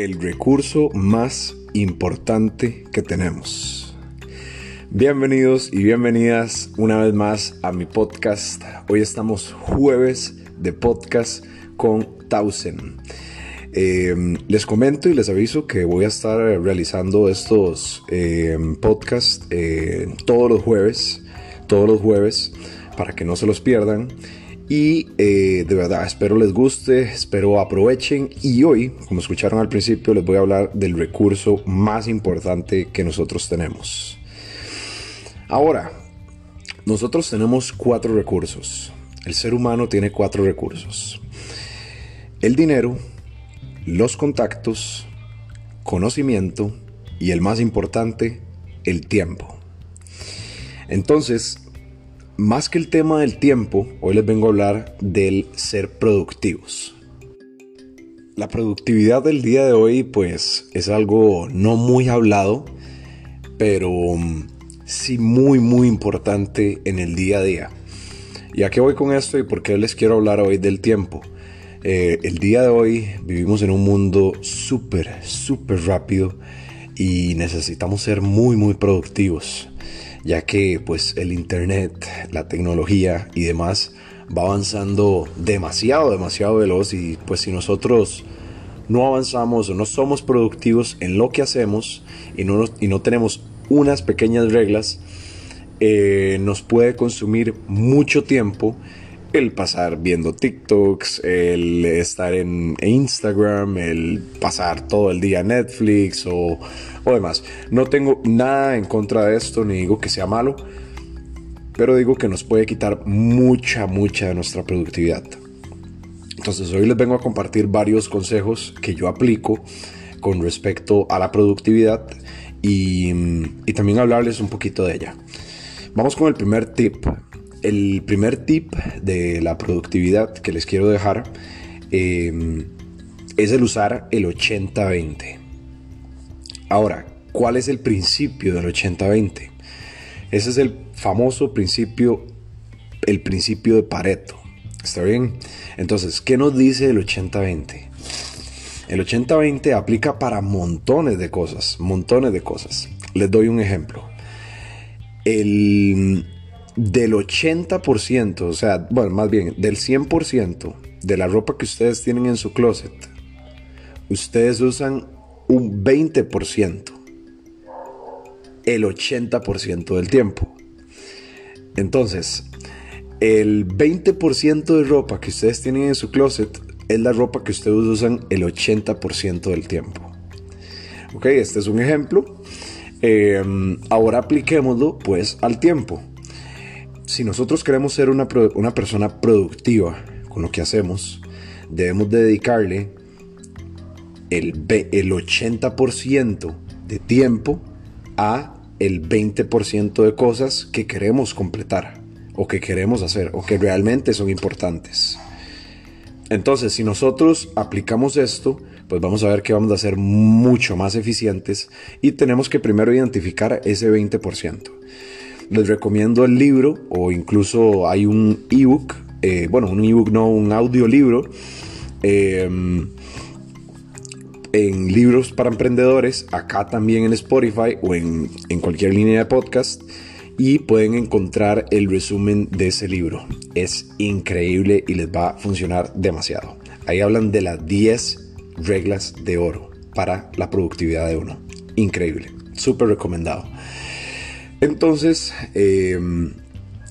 el recurso más importante que tenemos. Bienvenidos y bienvenidas una vez más a mi podcast. Hoy estamos jueves de podcast con Tausen. Eh, les comento y les aviso que voy a estar realizando estos eh, podcasts eh, todos los jueves, todos los jueves, para que no se los pierdan. Y de verdad, espero les guste, espero aprovechen. Y hoy, como escucharon al principio, les voy a hablar del recurso más importante que nosotros tenemos. Ahora, nosotros tenemos cuatro recursos. El ser humano tiene cuatro recursos. El dinero, los contactos, conocimiento y el más importante, el tiempo. Entonces, más que el tema del tiempo, hoy les vengo a hablar del ser productivos. La productividad del día de hoy pues es algo no muy hablado, pero mm, sí muy muy importante en el día a día. ¿Y a qué voy con esto y por qué les quiero hablar hoy del tiempo? Eh, el día de hoy vivimos en un mundo súper, súper rápido y necesitamos ser muy, muy productivos, ya que pues el internet, la tecnología y demás va avanzando demasiado, demasiado veloz y pues si nosotros no avanzamos o no somos productivos en lo que hacemos y no, y no tenemos unas pequeñas reglas, eh, nos puede consumir mucho tiempo el pasar viendo TikToks, el estar en Instagram, el pasar todo el día Netflix o, o demás. No tengo nada en contra de esto, ni digo que sea malo, pero digo que nos puede quitar mucha, mucha de nuestra productividad. Entonces hoy les vengo a compartir varios consejos que yo aplico con respecto a la productividad y, y también hablarles un poquito de ella. Vamos con el primer tip el primer tip de la productividad que les quiero dejar em, es el usar el 80-20. Ahora, ¿cuál es el principio del 80-20? Ese es el famoso principio, el principio de Pareto. ¿Está bien? Entonces, ¿qué nos dice el 80-20? El 80-20 aplica para montones de cosas, montones de cosas. Les doy un ejemplo. El del 80%, o sea, bueno, más bien del 100% de la ropa que ustedes tienen en su closet, ustedes usan un 20%, el 80% del tiempo. Entonces, el 20% de ropa que ustedes tienen en su closet es la ropa que ustedes usan el 80% del tiempo. Ok, este es un ejemplo. Eh, ahora apliquémoslo pues al tiempo si nosotros queremos ser una, persona productiva con lo que hacemos, debemos dedicarle el, el 80% de tiempo a el 20% de cosas que queremos completar o que queremos hacer o que realmente son importantes. Entonces, si nosotros aplicamos esto, pues vamos a ver que vamos a ser mucho más eficientes y tenemos que primero identificar ese 20% les recomiendo el libro o incluso hay un ebook, eh, bueno, un ebook no, un audiolibro em, en libros para emprendedores, acá también en Spotify o en, en cualquier línea de podcast y pueden encontrar el resumen de ese libro. Es increíble y les va a funcionar demasiado. Ahí hablan de las 10 reglas de oro para la productividad de uno. Increíble, súper recomendado. Entonces, em,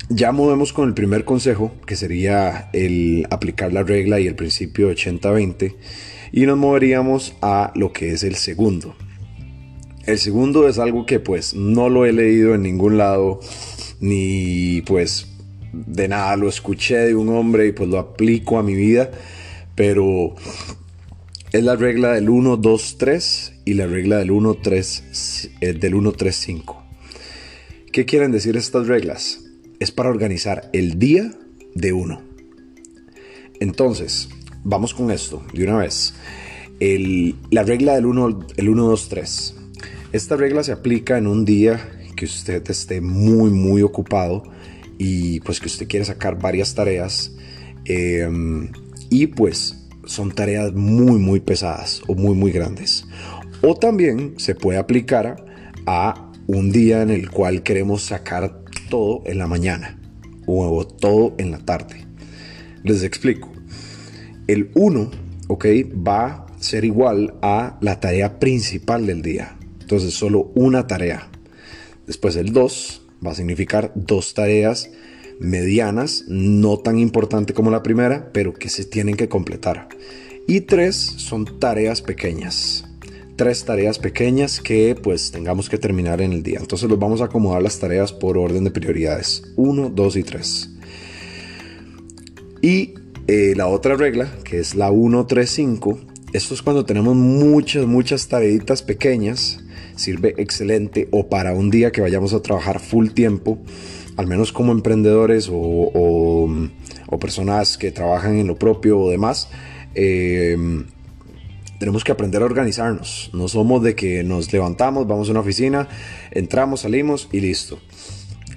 ya movemos con el primer consejo, que sería el aplicar la regla y el principio 80-20, y nos moveríamos a lo que es el segundo. El segundo es algo que pues no lo he leído en ningún lado, ni pues de nada lo escuché de un hombre y pues lo aplico a mi vida, pero es la regla del 1, 2, 3 y la regla del 1, 3, eh, del 1, 3, 5. ¿Qué quieren decir estas reglas? Es para organizar el día de uno. Entonces, vamos con esto de una vez. la regla del 1, el 1, 2, 3. Esta regla se aplica en un día que usted esté muy, muy ocupado y pues que usted quiere sacar varias tareas. Em, y pues son tareas muy muy pesadas o muy muy grandes. O también se puede aplicar a un día en el cual queremos sacar todo en la mañana o todo en la tarde. Les explico. El 1, ok, va a ser igual a la tarea principal del día. Entonces solo una tarea. Después el 2 va a significar dos tareas medianas, no tan importante como la primera, pero que se tienen que completar. Y tres son tareas pequeñas. Tres tareas pequeñas que pues tengamos que terminar en el día. Entonces los vamos a acomodar las tareas por orden de prioridades. Uno, dos y tres. Y eh, la otra regla, que es la 1, 3, 5, esto es cuando tenemos muchas, muchas tareitas pequeñas. Sirve excelente o para un día que vayamos a trabajar full tiempo al menos como emprendedores o, personas que trabajan en lo propio o demás, em, tenemos que aprender a organizarnos. No somos de que nos levantamos, vamos a una oficina, entramos, salimos y listo.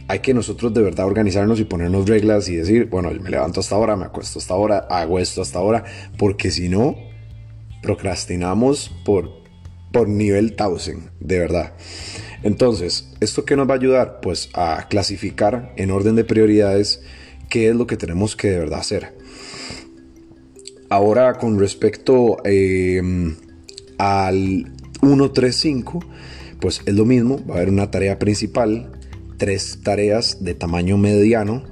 Hay que nosotros de verdad organizarnos y ponernos reglas y decir, bueno, me levanto hasta ahora, me acuesto hasta ahora, hago esto hasta ahora, porque si no, procrastinamos por, por nivel 1000, de verdad. Entonces, ¿esto qué nos va a ayudar? Pues a clasificar en orden de prioridades qué es lo que tenemos que de verdad hacer. Ahora, con respecto em, al 135, pues es lo mismo, va a haber una tarea principal, tres tareas de tamaño mediano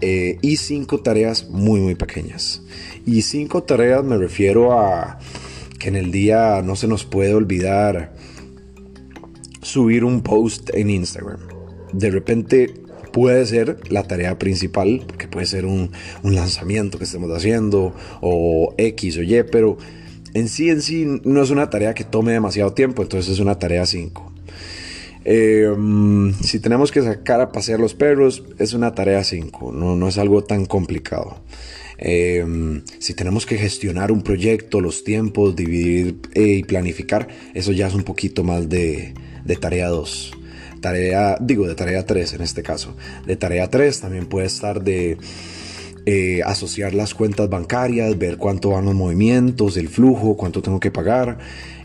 eh, y cinco tareas muy muy pequeñas. Y cinco tareas me refiero a que en el día no se nos puede olvidar subir un post en Instagram. De repente puede ser la tarea principal, que puede ser un, lanzamiento que estemos haciendo o X o Y, pero en sí en sí no es una tarea que tome demasiado tiempo, entonces es una tarea 5. Em, si tenemos que sacar a pasear los perros, es una tarea 5, no, no, es algo tan complicado. Em, si tenemos que gestionar un proyecto, los tiempos, dividir eh, y planificar, eso ya es un poquito más de, de tarea 2. Tarea, digo, de tarea 3 en este caso. De tarea 3 también puede estar de eh, asociar las cuentas bancarias, ver cuánto van los movimientos, el flujo, cuánto tengo que pagar.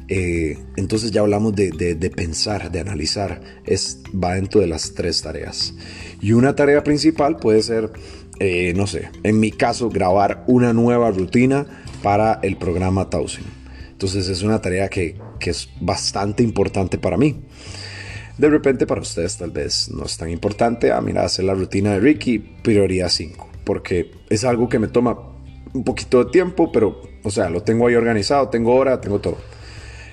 Eh, entonces ya hablamos de, pensar, de analizar. Es, va dentro de las tres tareas. Y una tarea principal puede ser, eh, no sé, en mi caso, grabar una nueva rutina para el programa Thousand. Entonces es una tarea que, es bastante importante para mí. De repente para ustedes tal vez no es tan importante. Ah, mira, hacer la rutina de Ricky, prioridad 5. Porque es algo que me toma un poquito de tiempo, pero, o sea, lo tengo ahí organizado, tengo hora, tengo todo.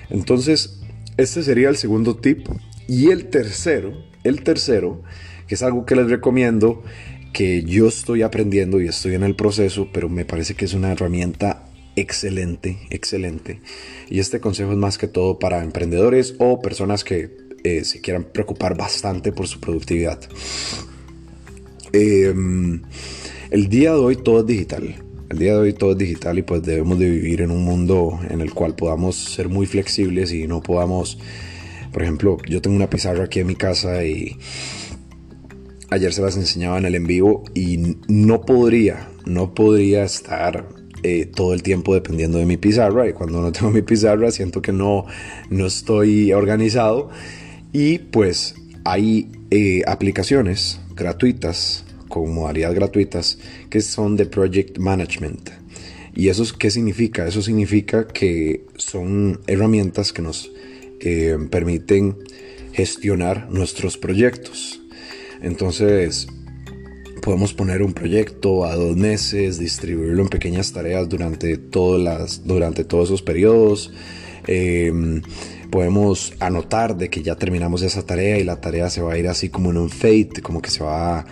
Entonces, este sería el segundo tip. Y el tercero, el tercero, que es algo que les recomiendo, que yo estoy aprendiendo y estoy en el proceso, pero me parece que es una herramienta excelente, excelente. Y este consejo es más que todo para emprendedores o personas que eh, se quieran preocupar bastante por su productividad. Em, el día de hoy todo es digital. El día de hoy todo es digital y pues debemos de vivir en un mundo en el cual podamos ser muy flexibles y no podamos, por ejemplo, yo tengo una pizarra aquí en mi casa y ayer se las enseñaba en el en vivo y no podría, no podría estar eh, todo el tiempo dependiendo de mi pizarra y cuando no tengo mi pizarra siento que no, no estoy organizado y pues hay eh, aplicaciones gratuitas con modalidades gratuitas que son de project management y eso qué significa eso significa que son herramientas que nos eh, permiten gestionar nuestros proyectos entonces podemos poner un proyecto a dos meses, distribuirlo en pequeñas tareas durante, todas las, durante todos esos periodos. Em, podemos anotar de que ya terminamos esa tarea y la tarea se va a ir así como en un fade, como que se va,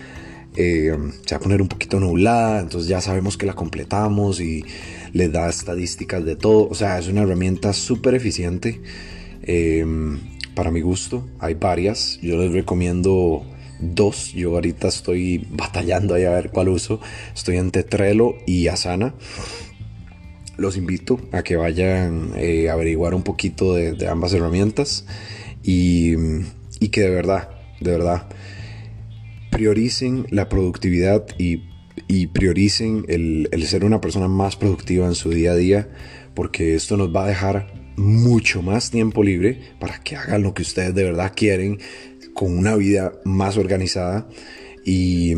em, se va a poner un poquito nublada, entonces ya sabemos que la completamos y le da estadísticas de todo. O sea, es una herramienta súper eficiente em, para mi gusto. Hay varias, yo les recomiendo dos. Yo ahorita estoy batallando ahí a ver cuál uso. Estoy entre Trello y Asana. Los invito a que vayan eh, a averiguar un poquito de, ambas herramientas y, que de verdad, de verdad, prioricen la productividad y prioricen el, el ser una persona más productiva en su día a día, porque esto nos va a dejar mucho más tiempo libre para que hagan lo que ustedes de verdad quieren con una vida más organizada y,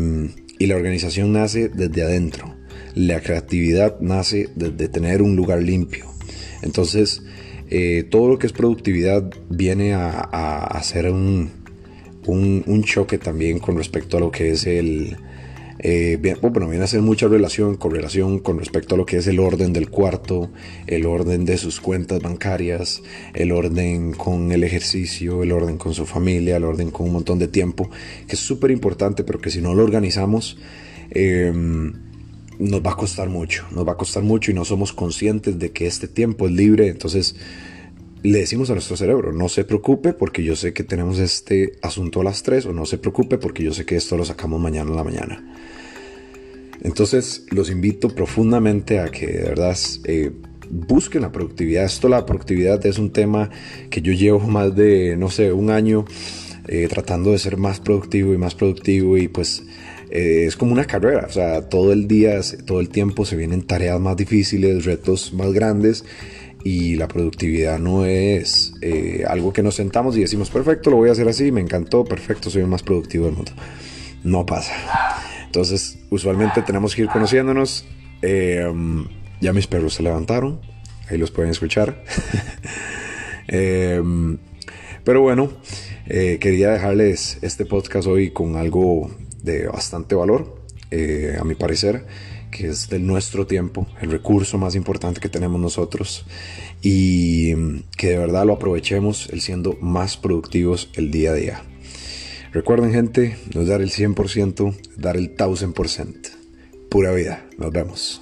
y la organización nace desde adentro. La creatividad nace desde tener un lugar limpio. Entonces, eh, todo lo que es productividad viene a, hacer un, un, choque también con respecto a lo que es el... Eh, bueno, viene a ser mucha relación, correlación con respecto a lo que es el orden del cuarto, el orden de sus cuentas bancarias, el orden con el ejercicio, el orden con su familia, el orden con un montón de tiempo, que es súper importante, pero que si no lo organizamos, em, nos va a costar mucho, nos va a costar mucho y no somos conscientes de que este tiempo es libre, entonces le decimos a nuestro cerebro, no se preocupe porque yo sé que tenemos este asunto a las 3 o no se preocupe porque yo sé que esto lo sacamos mañana en la mañana. Entonces los invito profundamente a que de verdad eh, busquen la productividad. Esto, la productividad es un tema que yo llevo más de, no sé, un año eh, tratando de ser más productivo y más productivo y pues eh, es como una carrera, o sea, todo el día, todo el tiempo se vienen tareas más difíciles, retos más grandes y la productividad no es eh, algo que nos sentamos y decimos, perfecto, lo voy a hacer así, me encantó, perfecto, soy el más productivo del mundo. No pasa. Entonces, usualmente tenemos que ir conociéndonos. Em, ya mis perros se levantaron, ahí los pueden escuchar. Em, pero bueno, eh, quería dejarles este podcast hoy con algo de bastante valor, eh, a mi parecer, que es de nuestro tiempo, el recurso más importante que tenemos nosotros y que de verdad lo aprovechemos el siendo más productivos el día a día. Recuerden gente, no dar el 100%, dar el 1000%. Pura vida, nos vemos.